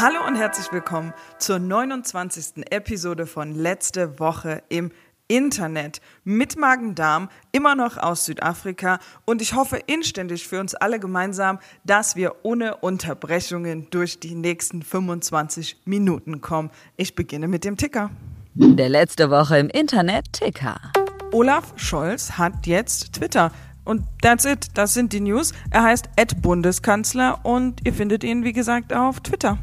Hallo und herzlich willkommen zur 29. Episode von Letzte Woche im Internet mit Magen-Darm, immer noch aus Südafrika und ich hoffe inständig für uns alle gemeinsam, dass wir ohne Unterbrechungen durch die nächsten 25 Minuten kommen. Ich beginne mit dem Ticker. Der letzte Woche im Internet Ticker. Olaf Scholz hat jetzt Twitter. Und that's it, das sind die News. Er heißt Ed Bundeskanzler und ihr findet ihn, wie gesagt, auf Twitter.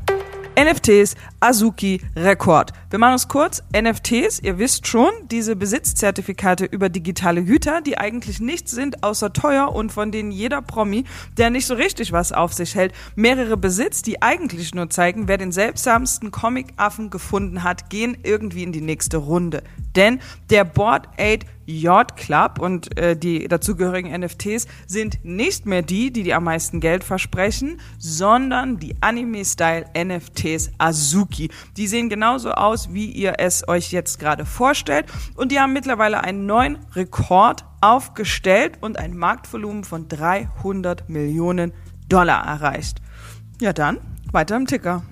NFTs, Azuki, Rekord. Wir machen es kurz. NFTs, ihr wisst schon, diese Besitzzertifikate über digitale Güter, die eigentlich nichts sind außer teuer und von denen jeder Promi, der nicht so richtig was auf sich hält, mehrere Besitz, die eigentlich nur zeigen, wer den seltsamsten Comic-Affen gefunden hat, gehen irgendwie in die nächste Runde. Denn der Board 8 Yacht Club und äh, die dazugehörigen NFTs sind nicht mehr die, die, die am meisten Geld versprechen, sondern die Anime-Style NFTs Azuki. Die sehen genauso aus, wie ihr es euch jetzt gerade vorstellt und die haben mittlerweile einen neuen Rekord aufgestellt und ein Marktvolumen von 300 Millionen Dollar erreicht. Ja dann, weiter im Ticker.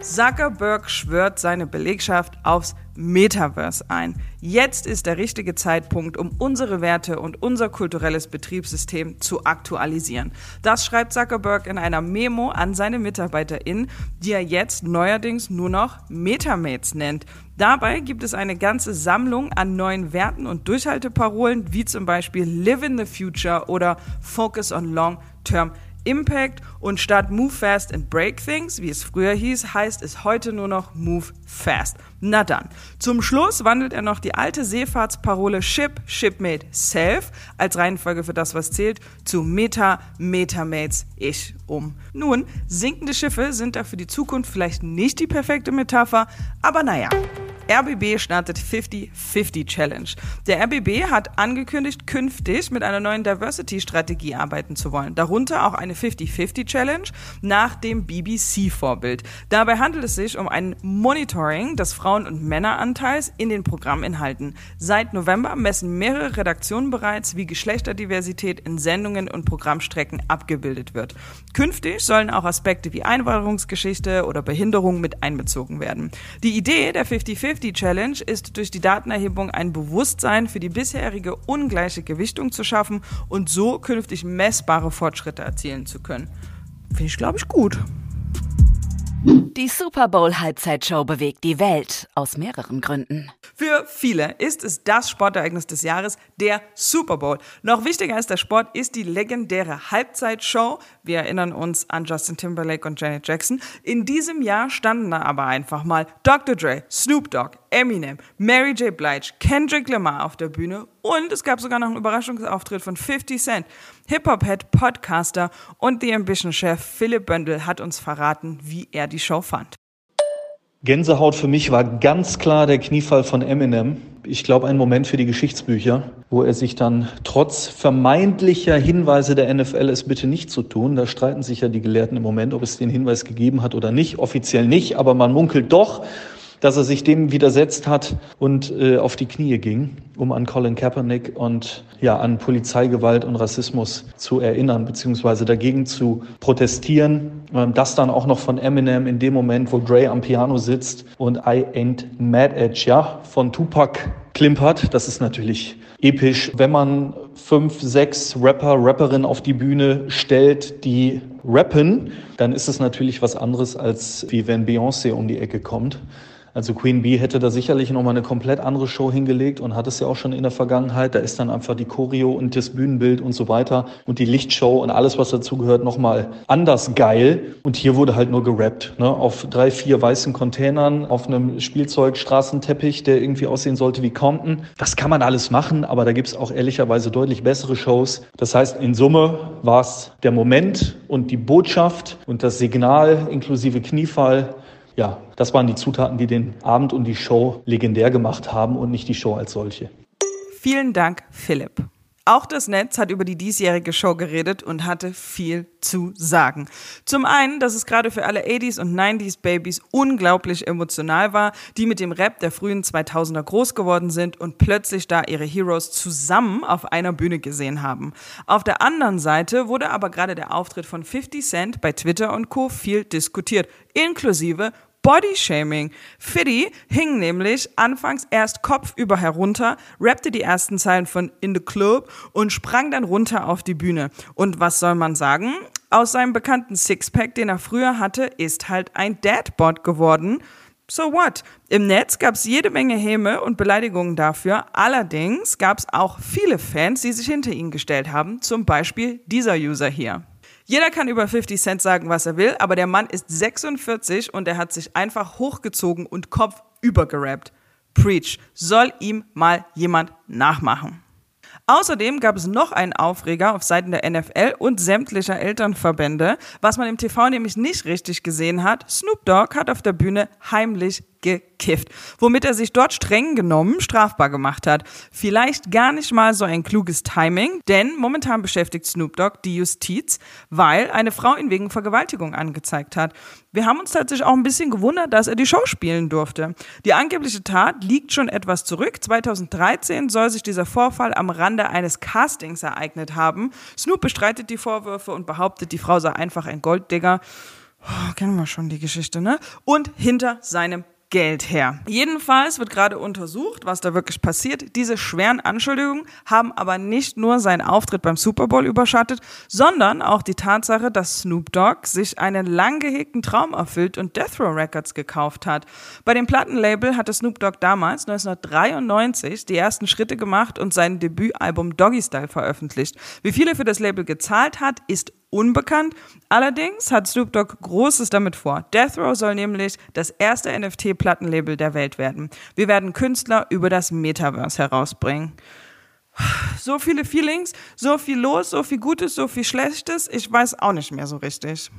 Zuckerberg schwört seine Belegschaft aufs Metaverse ein. Jetzt ist der richtige Zeitpunkt, um unsere Werte und unser kulturelles Betriebssystem zu aktualisieren. Das schreibt Zuckerberg in einer Memo an seine MitarbeiterInnen, die er jetzt neuerdings nur noch Metamates nennt. Dabei gibt es eine ganze Sammlung an neuen Werten und Durchhalteparolen, wie zum Beispiel Live in the Future oder Focus on Long-Term Impact und statt Move Fast and Break Things, wie es früher hieß, heißt es heute nur noch Move Fast. Na dann. Zum Schluss wandelt er noch die alte Seefahrtsparole Ship, Shipmate, Self als Reihenfolge für das, was zählt, zu Meta, Metamates, Ich um. Nun, sinkende Schiffe sind da für die Zukunft vielleicht nicht die perfekte Metapher, aber naja. RBB startet 50-50 Challenge. Der RBB hat angekündigt, künftig mit einer neuen Diversity-Strategie arbeiten zu wollen. Darunter auch eine 50-50 Challenge nach dem BBC-Vorbild. Dabei handelt es sich um ein Monitoring des Frauen- und Männeranteils in den Programminhalten. Seit November messen mehrere Redaktionen bereits, wie Geschlechterdiversität in Sendungen und Programmstrecken abgebildet wird. Künftig sollen auch Aspekte wie Einwanderungsgeschichte oder Behinderung mit einbezogen werden. Die Idee der 50-50 50 Challenge ist durch die Datenerhebung ein Bewusstsein für die bisherige ungleiche Gewichtung zu schaffen und so künftig messbare Fortschritte erzielen zu können. Finde ich, glaube ich, gut. Die Super Bowl Halbzeitshow bewegt die Welt aus mehreren Gründen. Für viele ist es das Sportereignis des Jahres, der Super Bowl. Noch wichtiger als der Sport ist die legendäre Halbzeitshow. Wir erinnern uns an Justin Timberlake und Janet Jackson. In diesem Jahr standen da aber einfach mal Dr. Dre, Snoop Dogg, Eminem, Mary J. Blige, Kendrick Lamar auf der Bühne und es gab sogar noch einen Überraschungsauftritt von 50 Cent. Hip-Hop-Head, Podcaster und The Ambition-Chef Philipp Böndel hat uns verraten, wie er die Show fand. Gänsehaut für mich war ganz klar der Kniefall von Eminem. Ich glaube, ein Moment für die Geschichtsbücher, wo er sich dann trotz vermeintlicher Hinweise der NFL, es bitte nicht zu tun, da streiten sich ja die Gelehrten im Moment, ob es den Hinweis gegeben hat oder nicht, offiziell nicht, aber man munkelt doch, dass er sich dem widersetzt hat und äh, auf die Knie ging, um an Colin Kaepernick und ja an Polizeigewalt und Rassismus zu erinnern beziehungsweise dagegen zu protestieren. Ähm, das dann auch noch von Eminem in dem Moment, wo Dre am Piano sitzt und I Ain't Mad at Ya von Tupac klimpert. Das ist natürlich episch, wenn man fünf, sechs Rapper, Rapperinnen auf die Bühne stellt, die rappen, dann ist es natürlich was anderes, als wie wenn Beyoncé um die Ecke kommt. Also Queen Bee hätte da sicherlich nochmal eine komplett andere Show hingelegt und hat es ja auch schon in der Vergangenheit. Da ist dann einfach die Choreo und das Bühnenbild und so weiter und die Lichtshow und alles, was dazugehört, nochmal anders geil. Und hier wurde halt nur gerappt, ne? auf drei, vier weißen Containern, auf einem Spielzeugstraßenteppich, der irgendwie aussehen sollte wie Compton. Das kann man alles machen, aber da gibt's auch ehrlicherweise deutlich bessere Shows. Das heißt, in Summe war es der Moment und die Botschaft und das Signal inklusive Kniefall ja, das waren die Zutaten, die den Abend und die Show legendär gemacht haben und nicht die Show als solche. Vielen Dank, Philipp. Auch das Netz hat über die diesjährige Show geredet und hatte viel zu sagen. Zum einen, dass es gerade für alle 80s und 90s Babys unglaublich emotional war, die mit dem Rap der frühen 2000er groß geworden sind und plötzlich da ihre Heroes zusammen auf einer Bühne gesehen haben. Auf der anderen Seite wurde aber gerade der Auftritt von 50 Cent bei Twitter und Co. viel diskutiert, inklusive Bodyshaming. Fiddy hing nämlich anfangs erst kopfüber herunter, rappte die ersten Zeilen von In the Club und sprang dann runter auf die Bühne. Und was soll man sagen? Aus seinem bekannten Sixpack, den er früher hatte, ist halt ein Dadbot geworden. So what? Im Netz gab es jede Menge Häme und Beleidigungen dafür. Allerdings gab es auch viele Fans, die sich hinter ihn gestellt haben. Zum Beispiel dieser User hier. Jeder kann über 50 Cent sagen, was er will, aber der Mann ist 46 und er hat sich einfach hochgezogen und Kopf übergerappt. Preach. Soll ihm mal jemand nachmachen. Außerdem gab es noch einen Aufreger auf Seiten der NFL und sämtlicher Elternverbände, was man im TV nämlich nicht richtig gesehen hat. Snoop Dogg hat auf der Bühne heimlich gekifft, womit er sich dort streng genommen strafbar gemacht hat. Vielleicht gar nicht mal so ein kluges Timing, denn momentan beschäftigt Snoop Dogg die Justiz, weil eine Frau ihn wegen Vergewaltigung angezeigt hat. Wir haben uns tatsächlich auch ein bisschen gewundert, dass er die Show spielen durfte. Die angebliche Tat liegt schon etwas zurück. 2013 soll sich dieser Vorfall am Rande eines Castings ereignet haben. Snoop bestreitet die Vorwürfe und behauptet, die Frau sei einfach ein Golddigger. Oh, kennen wir schon die Geschichte, ne? Und hinter seinem Geld her. Jedenfalls wird gerade untersucht, was da wirklich passiert. Diese schweren Anschuldigungen haben aber nicht nur seinen Auftritt beim Super Bowl überschattet, sondern auch die Tatsache, dass Snoop Dogg sich einen lang gehegten Traum erfüllt und Death Row Records gekauft hat. Bei dem Plattenlabel hatte Snoop Dogg damals 1993 die ersten Schritte gemacht und sein Debütalbum Doggy Style veröffentlicht. Wie viele für das Label gezahlt hat, ist unbekannt. Allerdings hat Snoop Dogg Großes damit vor. Death Row soll nämlich das erste NFT-Plattenlabel der Welt werden. Wir werden Künstler über das Metaverse herausbringen. So viele Feelings, so viel los, so viel Gutes, so viel Schlechtes. Ich weiß auch nicht mehr so richtig.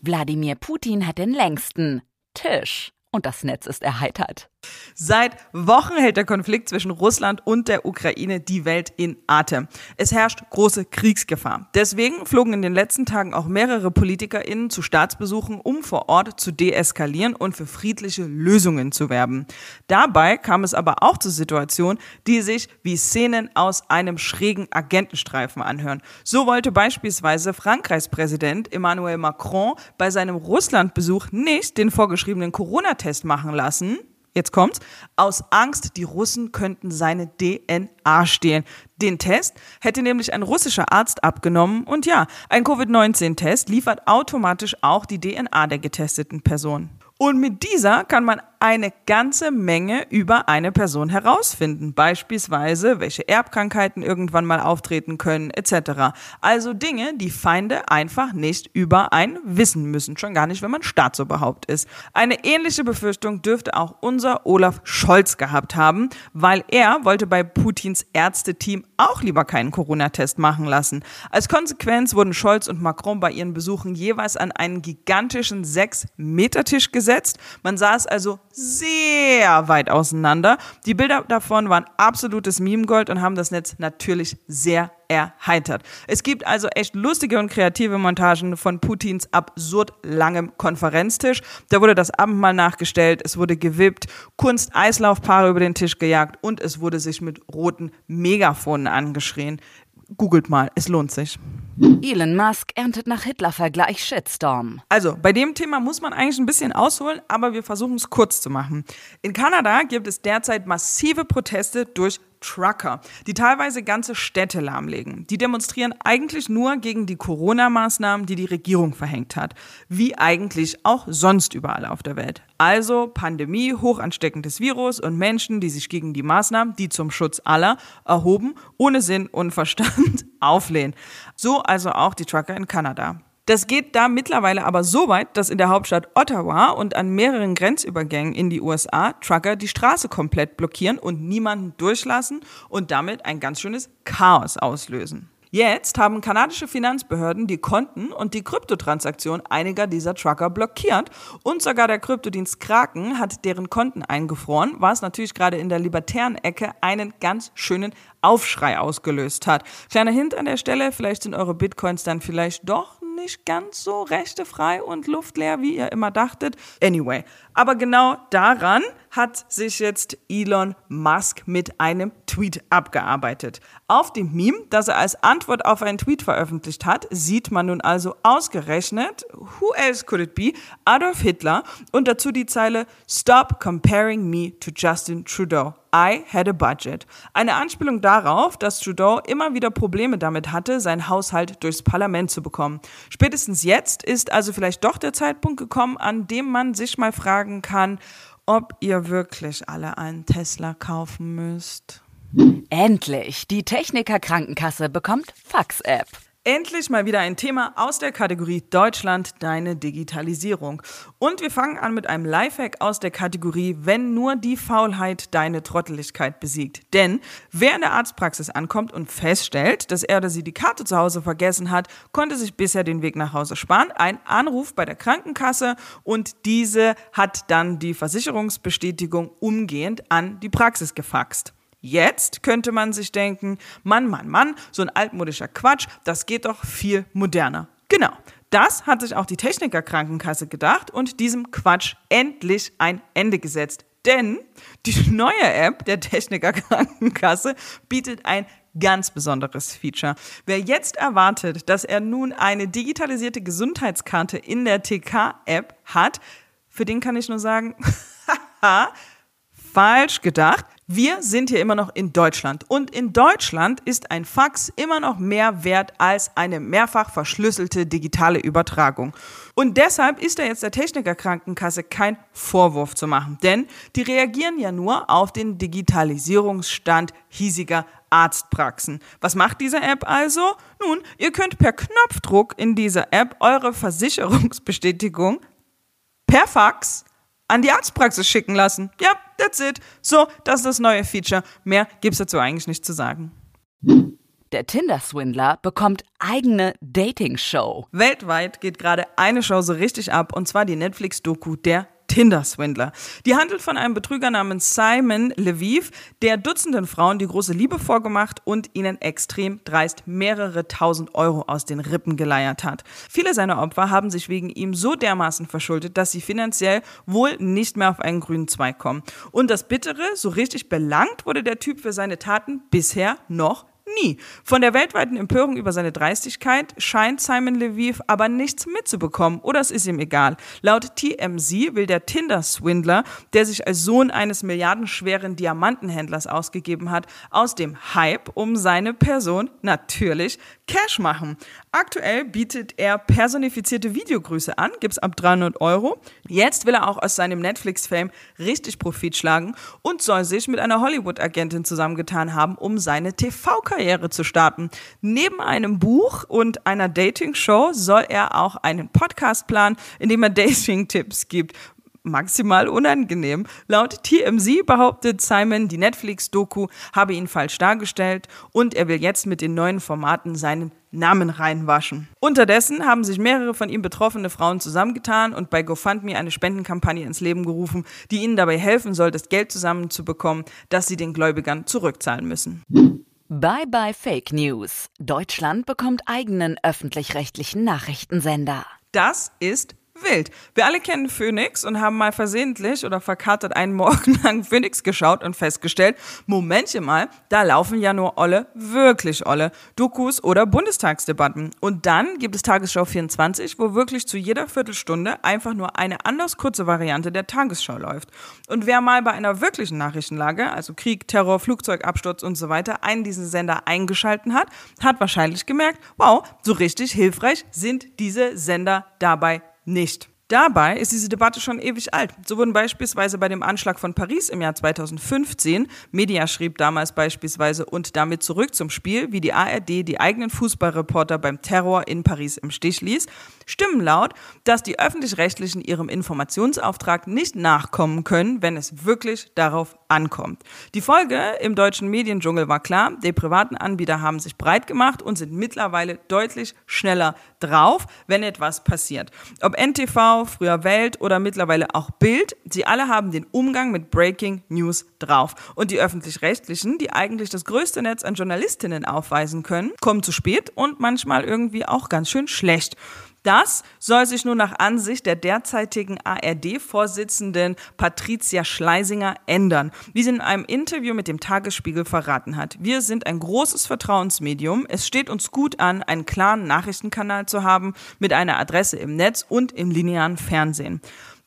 Wladimir Putin hat den längsten Tisch und das Netz ist erheitert. Seit Wochen hält der Konflikt zwischen Russland und der Ukraine die Welt in Atem. Es herrscht große Kriegsgefahr. Deswegen flogen in den letzten Tagen auch mehrere PolitikerInnen zu Staatsbesuchen, um vor Ort zu deeskalieren und für friedliche Lösungen zu werben. Dabei kam es aber auch zu Situationen, die sich wie Szenen aus einem schrägen Agentenstreifen anhören. So wollte beispielsweise Frankreichs Präsident Emmanuel Macron bei seinem Russlandbesuch nicht den vorgeschriebenen Corona-Test machen lassen, jetzt kommt's, aus Angst, die Russen könnten seine DNA stehlen. Den Test hätte nämlich ein russischer Arzt abgenommen und ja, ein Covid-19-Test liefert automatisch auch die DNA der getesteten Person. Und mit dieser kann man eine ganze Menge über eine Person herausfinden. Beispielsweise, welche Erbkrankheiten irgendwann mal auftreten können, etc. Also Dinge, die Feinde einfach nicht über ein wissen müssen. Schon gar nicht, wenn man Staatsoberhaupt ist. Eine ähnliche Befürchtung dürfte auch unser Olaf Scholz gehabt haben, weil er wollte bei Putins Ärzteteam auch lieber keinen Corona-Test machen lassen. Als Konsequenz wurden Scholz und Macron bei ihren Besuchen jeweils an einen gigantischen 6-Meter-Tisch gesetzt. Man saß also sehr weit auseinander. Die Bilder davon waren absolutes Meme-Gold und haben das Netz natürlich sehr erheitert. Es gibt also echt lustige und kreative Montagen von Putins absurd langem Konferenztisch. Da wurde das Abendmahl nachgestellt, es wurde gewippt, Kunst-Eislaufpaare über den Tisch gejagt und es wurde sich mit roten Megafonen angeschrien. Googelt mal, es lohnt sich. Elon Musk erntet nach Hitler-Vergleich Shitstorm. Also, bei dem Thema muss man eigentlich ein bisschen ausholen, aber wir versuchen es kurz zu machen. In Kanada gibt es derzeit massive Proteste durch Trucker, die teilweise ganze Städte lahmlegen. Die demonstrieren eigentlich nur gegen die Corona-Maßnahmen, die die Regierung verhängt hat. Wie eigentlich auch sonst überall auf der Welt. Also Pandemie, hochansteckendes Virus und Menschen, die sich gegen die Maßnahmen, die zum Schutz aller erhoben, ohne Sinn und Verstand auflehnen. So also auch die Trucker in Kanada. Das geht da mittlerweile aber so weit, dass in der Hauptstadt Ottawa und an mehreren Grenzübergängen in die USA Trucker die Straße komplett blockieren und niemanden durchlassen und damit ein ganz schönes Chaos auslösen. Jetzt haben kanadische Finanzbehörden die Konten und die Kryptotransaktion einiger dieser Trucker blockiert und sogar der Kryptodienst Kraken hat deren Konten eingefroren, was natürlich gerade in der libertären Ecke einen ganz schönen Aufschrei ausgelöst hat. Kleiner Hint an der Stelle, vielleicht sind eure Bitcoins dann vielleicht doch nicht ganz so rechtefrei und luftleer, wie ihr immer dachtet. Anyway, aber genau daran hat sich jetzt Elon Musk mit einem Tweet abgearbeitet. Auf dem Meme, das er als Antwort auf einen Tweet veröffentlicht hat, sieht man nun also ausgerechnet, who else could it be, Adolf Hitler und dazu die Zeile Stop comparing me to Justin Trudeau. I had a budget. Eine Anspielung darauf, dass Trudeau immer wieder Probleme damit hatte, seinen Haushalt durchs Parlament zu bekommen. Spätestens jetzt ist also vielleicht doch der Zeitpunkt gekommen, an dem man sich mal fragen kann, ob ihr wirklich alle einen Tesla kaufen müsst. Endlich! Die Techniker Krankenkasse bekommt Fax-App. Endlich mal wieder ein Thema aus der Kategorie Deutschland, deine Digitalisierung. Und wir fangen an mit einem Lifehack aus der Kategorie Wenn nur die Faulheit deine Trotteligkeit besiegt. Denn wer in der Arztpraxis ankommt und feststellt, dass er oder sie die Karte zu Hause vergessen hat, konnte sich bisher den Weg nach Hause sparen. Ein Anruf bei der Krankenkasse und diese hat dann die Versicherungsbestätigung umgehend an die Praxis gefaxt. Jetzt könnte man sich denken, Mann, Mann, Mann, so ein altmodischer Quatsch, das geht doch viel moderner. Genau, das hat sich auch die Techniker Krankenkasse gedacht und diesem Quatsch endlich ein Ende gesetzt. Denn die neue App der Techniker Krankenkasse bietet ein ganz besonderes Feature. Wer jetzt erwartet, dass er nun eine digitalisierte Gesundheitskarte in der TK-App hat, für den kann ich nur sagen, haha, falsch gedacht. Wir sind hier immer noch in Deutschland und in Deutschland ist ein Fax immer noch mehr wert als eine mehrfach verschlüsselte digitale Übertragung. Und deshalb ist da jetzt der Techniker Krankenkasse kein Vorwurf zu machen, denn die reagieren ja nur auf den Digitalisierungsstand hiesiger Arztpraxen. Was macht diese App also? Nun, ihr könnt per Knopfdruck in dieser App eure Versicherungsbestätigung per Fax an die Arztpraxis schicken lassen. Ja, that's it. So, das ist das neue Feature. Mehr gibt's dazu eigentlich nicht zu sagen. Der Tinder-Swindler bekommt eigene Dating-Show. Weltweit geht gerade eine Show so richtig ab, und zwar die Netflix-Doku Der Tinder-Swindler. Die handelt von einem Betrüger namens Simon Lviv, der Dutzenden Frauen die große Liebe vorgemacht und ihnen extrem dreist mehrere tausend Euro aus den Rippen geleiert hat. Viele seiner Opfer haben sich wegen ihm so dermaßen verschuldet, dass sie finanziell wohl nicht mehr auf einen grünen Zweig kommen. Und das Bittere, so richtig belangt wurde der Typ für seine Taten bisher noch Nie. Von der weltweiten Empörung über seine Dreistigkeit scheint Simon Lviv aber nichts mitzubekommen oder es ist ihm egal. Laut TMZ will der Tinder-Swindler, der sich als Sohn eines milliardenschweren Diamantenhändlers ausgegeben hat, aus dem Hype um seine Person natürlich Cash machen. Aktuell bietet er personifizierte Videogrüße an, gibt's ab 300 Euro. Jetzt will er auch aus seinem Netflix-Fame richtig Profit schlagen und soll sich mit einer Hollywood-Agentin zusammengetan haben, um seine TV-Karriere zu starten. Neben einem Buch und einer Dating-Show soll er auch einen Podcast planen, in dem er Dating-Tipps gibt maximal unangenehm. Laut TMZ behauptet Simon, die Netflix-Doku habe ihn falsch dargestellt und er will jetzt mit den neuen Formaten seinen Namen reinwaschen. Unterdessen haben sich mehrere von ihm betroffene Frauen zusammengetan und bei GoFundMe eine Spendenkampagne ins Leben gerufen, die ihnen dabei helfen soll, das Geld zusammenzubekommen, das sie den Gläubigern zurückzahlen müssen. Bye bye Fake News. Deutschland bekommt eigenen öffentlich-rechtlichen Nachrichtensender. Das ist wild. Wir alle kennen Phoenix und haben mal versehentlich oder verkatert einen Morgen lang Phoenix geschaut und festgestellt, Momentchen mal, da laufen ja nur Olle, wirklich Olle, Dokus oder Bundestagsdebatten. Und dann gibt es Tagesschau 24, wo wirklich zu jeder Viertelstunde einfach nur eine anders kurze Variante der Tagesschau läuft. Und wer mal bei einer wirklichen Nachrichtenlage, also Krieg, Terror, Flugzeugabsturz und so weiter, einen diesen Sender eingeschalten hat, hat wahrscheinlich gemerkt, wow, so richtig hilfreich sind diese Sender dabei nicht. Dabei ist diese Debatte schon ewig alt. So wurden beispielsweise bei dem Anschlag von Paris im Jahr 2015, Media schrieb damals beispielsweise und damit zurück zum Spiel, wie die ARD die eigenen Fußballreporter beim Terror in Paris im Stich ließ, Stimmen laut, dass die öffentlich-rechtlichen ihrem Informationsauftrag nicht nachkommen können, wenn es wirklich darauf ankommt. Die Folge im deutschen Mediendschungel war klar, die privaten Anbieter haben sich breit gemacht und sind mittlerweile deutlich schneller drauf, wenn etwas passiert. Ob NTV, früher Welt oder mittlerweile auch Bild, sie alle haben den Umgang mit Breaking News drauf. Und die öffentlich-rechtlichen, die eigentlich das größte Netz an Journalistinnen aufweisen können, kommen zu spät und manchmal irgendwie auch ganz schön schlecht. Das soll sich nun nach Ansicht der derzeitigen ARD-Vorsitzenden Patricia Schleisinger ändern, wie sie in einem Interview mit dem Tagesspiegel verraten hat. Wir sind ein großes Vertrauensmedium. Es steht uns gut an, einen klaren Nachrichtenkanal zu haben mit einer Adresse im Netz und im linearen Fernsehen.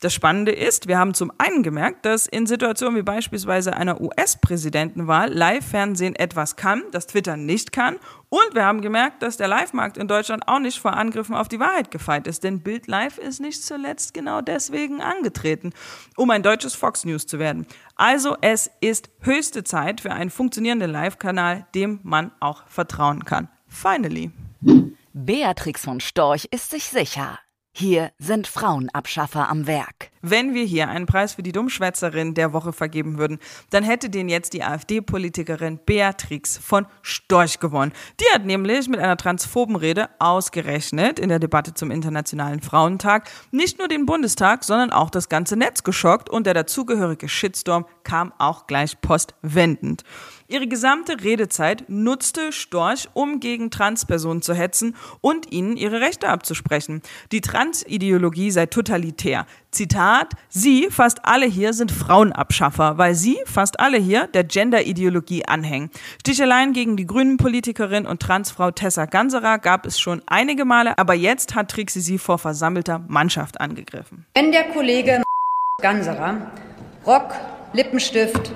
Das Spannende ist, wir haben zum einen gemerkt, dass in Situationen wie beispielsweise einer US-Präsidentenwahl Live-Fernsehen etwas kann, das Twitter nicht kann. Und wir haben gemerkt, dass der Live-Markt in Deutschland auch nicht vor Angriffen auf die Wahrheit gefeit ist. Denn Bild Live ist nicht zuletzt genau deswegen angetreten, um ein deutsches Fox News zu werden. Also es ist höchste Zeit für einen funktionierenden Live-Kanal, dem man auch vertrauen kann. Finally. Beatrix von Storch ist sich sicher. Hier sind Frauenabschaffer am Werk. Wenn wir hier einen Preis für die Dummschwätzerin der Woche vergeben würden, dann hätte den jetzt die AfD-Politikerin Beatrix von Storch gewonnen. Die hat nämlich mit einer transphoben Rede ausgerechnet in der Debatte zum Internationalen Frauentag nicht nur den Bundestag, sondern auch das ganze Netz geschockt und der dazugehörige Shitstorm kam auch gleich postwendend. Ihre gesamte Redezeit nutzte Storch, um gegen Transpersonen zu hetzen und ihnen ihre Rechte abzusprechen. Die Transideologie sei totalitär. Zitat, Sie, fast alle hier, sind Frauenabschaffer, weil Sie, fast alle hier, der Genderideologie anhängen. Sticheleien gegen die grünen Politikerin und Transfrau Tessa Ganserer gab es schon einige Male, aber jetzt hat Trixie sie vor versammelter Mannschaft angegriffen. Wenn der Kollege Ganserer Rock, Lippenstift,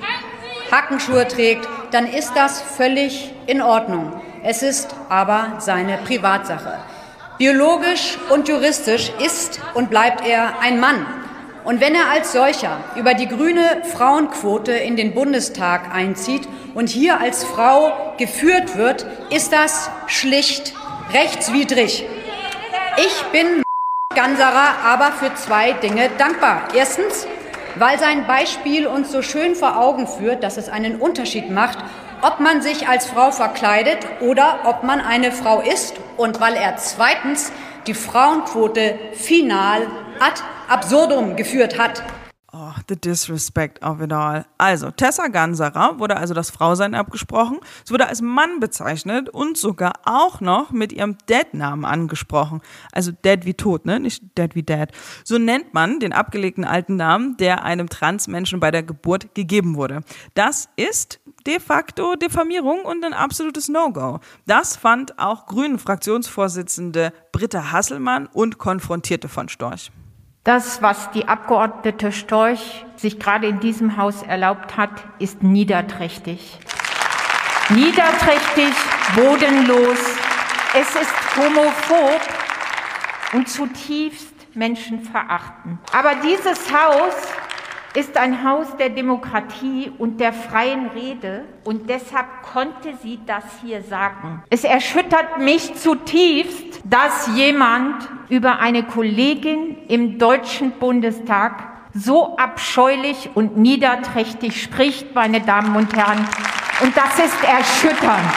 Hackenschuhe trägt, dann ist das völlig in Ordnung. Es ist aber seine Privatsache. Biologisch und juristisch ist und bleibt er ein Mann. Und wenn er als solcher über die grüne Frauenquote in den Bundestag einzieht und hier als Frau geführt wird, ist das schlicht rechtswidrig. Ich bin Ganserer aber für zwei Dinge dankbar. Erstens, weil sein Beispiel uns so schön vor Augen führt, dass es einen Unterschied macht, ob man sich als Frau verkleidet oder ob man eine Frau ist und weil er zweitens die Frauenquote final ad absurdum geführt hat. The disrespect of it all. Also, Tessa Ganserer wurde also das Frausein abgesprochen. Es wurde als Mann bezeichnet und sogar auch noch mit ihrem Dad-Namen angesprochen. Also Dad wie tot, ne? Nicht Dad wie Dad. So nennt man den abgelegten alten Namen, der einem Transmenschen bei der Geburt gegeben wurde. Das ist de facto Diffamierung und ein absolutes No-Go. Das fand auch Grünen Fraktionsvorsitzende Britta Hasselmann und konfrontierte von Storch. Das, was die Abgeordnete Storch sich gerade in diesem Haus erlaubt hat, ist niederträchtig. Niederträchtig, bodenlos. Es ist homophob und zutiefst menschenverachtend. Aber dieses Haus ist ein Haus der Demokratie und der freien Rede und deshalb konnte sie das hier sagen. Es erschüttert mich zutiefst, dass jemand über eine Kollegin im Deutschen Bundestag so abscheulich und niederträchtig spricht, meine Damen und Herren. Und das ist erschütternd.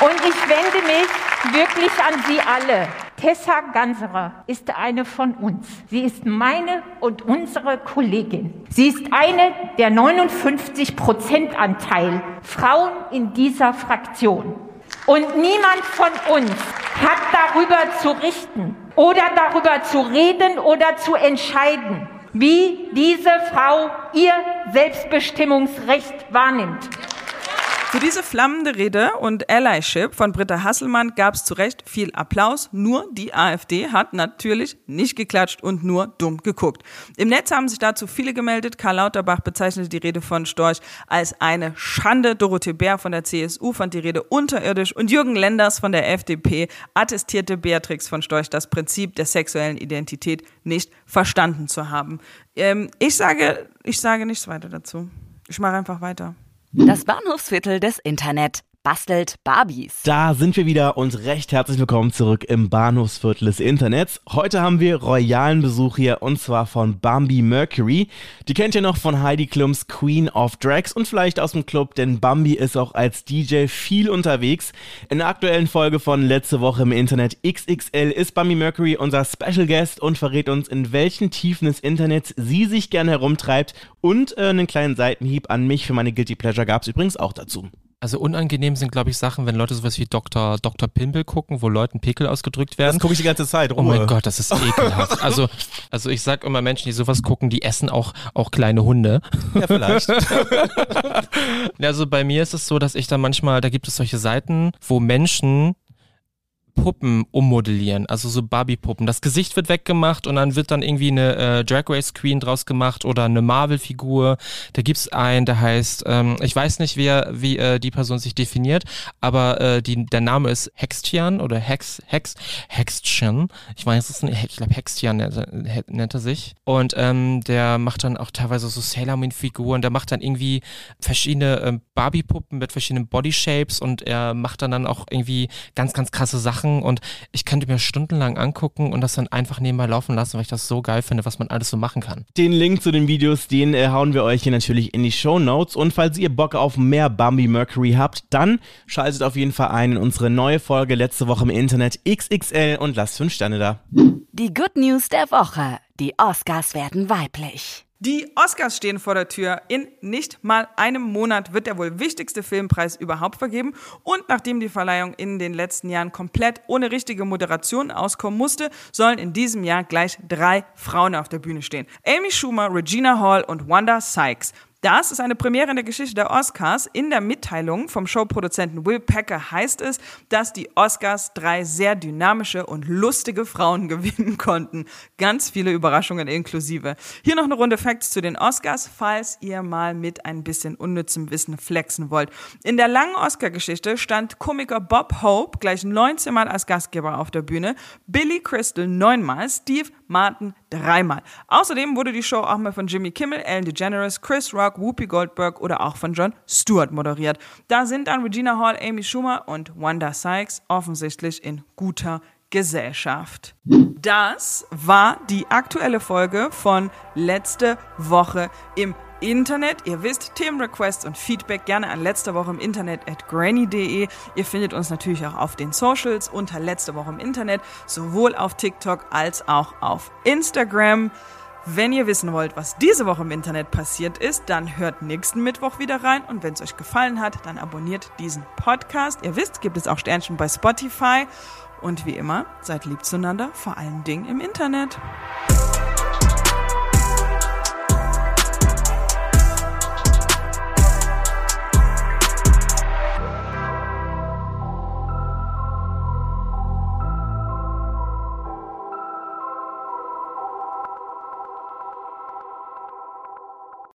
Und ich wende mich wirklich an Sie alle. Tessa Ganserer ist eine von uns. Sie ist meine und unsere Kollegin. Sie ist eine der 59 Prozent Anteil Frauen in dieser Fraktion. Und niemand von uns hat darüber zu richten oder darüber zu reden oder zu entscheiden, wie diese Frau ihr Selbstbestimmungsrecht wahrnimmt. Für diese flammende Rede und Allyship von Britta Hasselmann gab es zu Recht viel Applaus, nur die AfD hat natürlich nicht geklatscht und nur dumm geguckt. Im Netz haben sich dazu viele gemeldet. Karl Lauterbach bezeichnete die Rede von Storch als eine Schande. Dorothee Bär von der CSU fand die Rede unterirdisch und Jürgen Lenders von der FDP attestierte Beatrix von Storch das Prinzip der sexuellen Identität nicht verstanden zu haben. Ähm, ich sage, ich sage nichts weiter dazu. Ich mache einfach weiter. Das Bahnhofsviertel des Internet bastelt Barbies. Da sind wir wieder und recht herzlich willkommen zurück im Bahnhofsviertel des Internets. Heute haben wir royalen Besuch hier und zwar von Bambi Mercury. Die kennt ihr noch von Heidi Klums Queen of Drags und vielleicht aus dem Club, denn Bambi ist auch als DJ viel unterwegs. In der aktuellen Folge von letzte Woche im Internet XXL ist Bambi Mercury unser Special Guest und verrät uns, in welchen Tiefen des Internets sie sich gerne herumtreibt und äh, einen kleinen Seitenhieb an mich für meine Guilty Pleasure gab es übrigens auch dazu. Also unangenehm sind, glaube ich, Sachen, wenn Leute sowas wie Dr. Dr. Pimpel gucken, wo Leuten Pickel ausgedrückt werden. Das gucke ich die ganze Zeit. Ruhe. Oh mein Gott, das ist ekelhaft. also, also ich sag immer Menschen, die sowas gucken, die essen auch, auch kleine Hunde. Ja, vielleicht. also bei mir ist es so, dass ich da manchmal, da gibt es solche Seiten, wo Menschen Puppen ummodellieren, also so Barbie-Puppen. Das Gesicht wird weggemacht und dann wird dann irgendwie eine äh, Drag Race Queen draus gemacht oder eine Marvel-Figur. Da gibt's einen, der heißt, ähm, ich weiß nicht, wer, wie äh, die Person sich definiert, aber äh, die, der Name ist Hextian oder Hex, Hex, Hextian. Ich weiß es nicht, ich glaube Hextian nennt er sich. Und ähm, der macht dann auch teilweise so Sailor Moon-Figuren. Der macht dann irgendwie verschiedene ähm, Barbie-Puppen mit verschiedenen Body-Shapes und er macht dann dann auch irgendwie ganz, ganz krasse Sachen Sachen und ich könnte mir stundenlang angucken und das dann einfach nebenbei laufen lassen, weil ich das so geil finde, was man alles so machen kann. Den Link zu den Videos, den äh, hauen wir euch hier natürlich in die Show Notes und falls ihr Bock auf mehr Bambi Mercury habt, dann schaltet auf jeden Fall ein in unsere neue Folge letzte Woche im Internet XXL und lasst 5 Sterne da. Die Good News der Woche. Die Oscars werden weiblich. Die Oscars stehen vor der Tür. In nicht mal einem Monat wird der wohl wichtigste Filmpreis überhaupt vergeben. Und nachdem die Verleihung in den letzten Jahren komplett ohne richtige Moderation auskommen musste, sollen in diesem Jahr gleich drei Frauen auf der Bühne stehen. Amy Schumer, Regina Hall und Wanda Sykes. Das ist eine Premiere in der Geschichte der Oscars. In der Mitteilung vom Showproduzenten Will Packer heißt es, dass die Oscars drei sehr dynamische und lustige Frauen gewinnen konnten. Ganz viele Überraschungen inklusive. Hier noch eine Runde Facts zu den Oscars, falls ihr mal mit ein bisschen unnützem Wissen flexen wollt. In der langen Oscar-Geschichte stand Komiker Bob Hope gleich 19 Mal als Gastgeber auf der Bühne, Billy Crystal neunmal, Steve Martin dreimal. Außerdem wurde die Show auch mal von Jimmy Kimmel, Ellen DeGeneres, Chris Rock, Whoopi Goldberg oder auch von John Stewart moderiert. Da sind dann Regina Hall, Amy Schumer und Wanda Sykes offensichtlich in guter Gesellschaft. Das war die aktuelle Folge von letzte Woche im Internet. Ihr wisst, Themenrequests und Feedback gerne an letzte Woche im Internet at granny.de. Ihr findet uns natürlich auch auf den Socials unter letzte Woche im Internet, sowohl auf TikTok als auch auf Instagram. Wenn ihr wissen wollt, was diese Woche im Internet passiert ist, dann hört nächsten Mittwoch wieder rein und wenn es euch gefallen hat, dann abonniert diesen Podcast. Ihr wisst, gibt es auch Sternchen bei Spotify und wie immer, seid lieb zueinander, vor allen Dingen im Internet.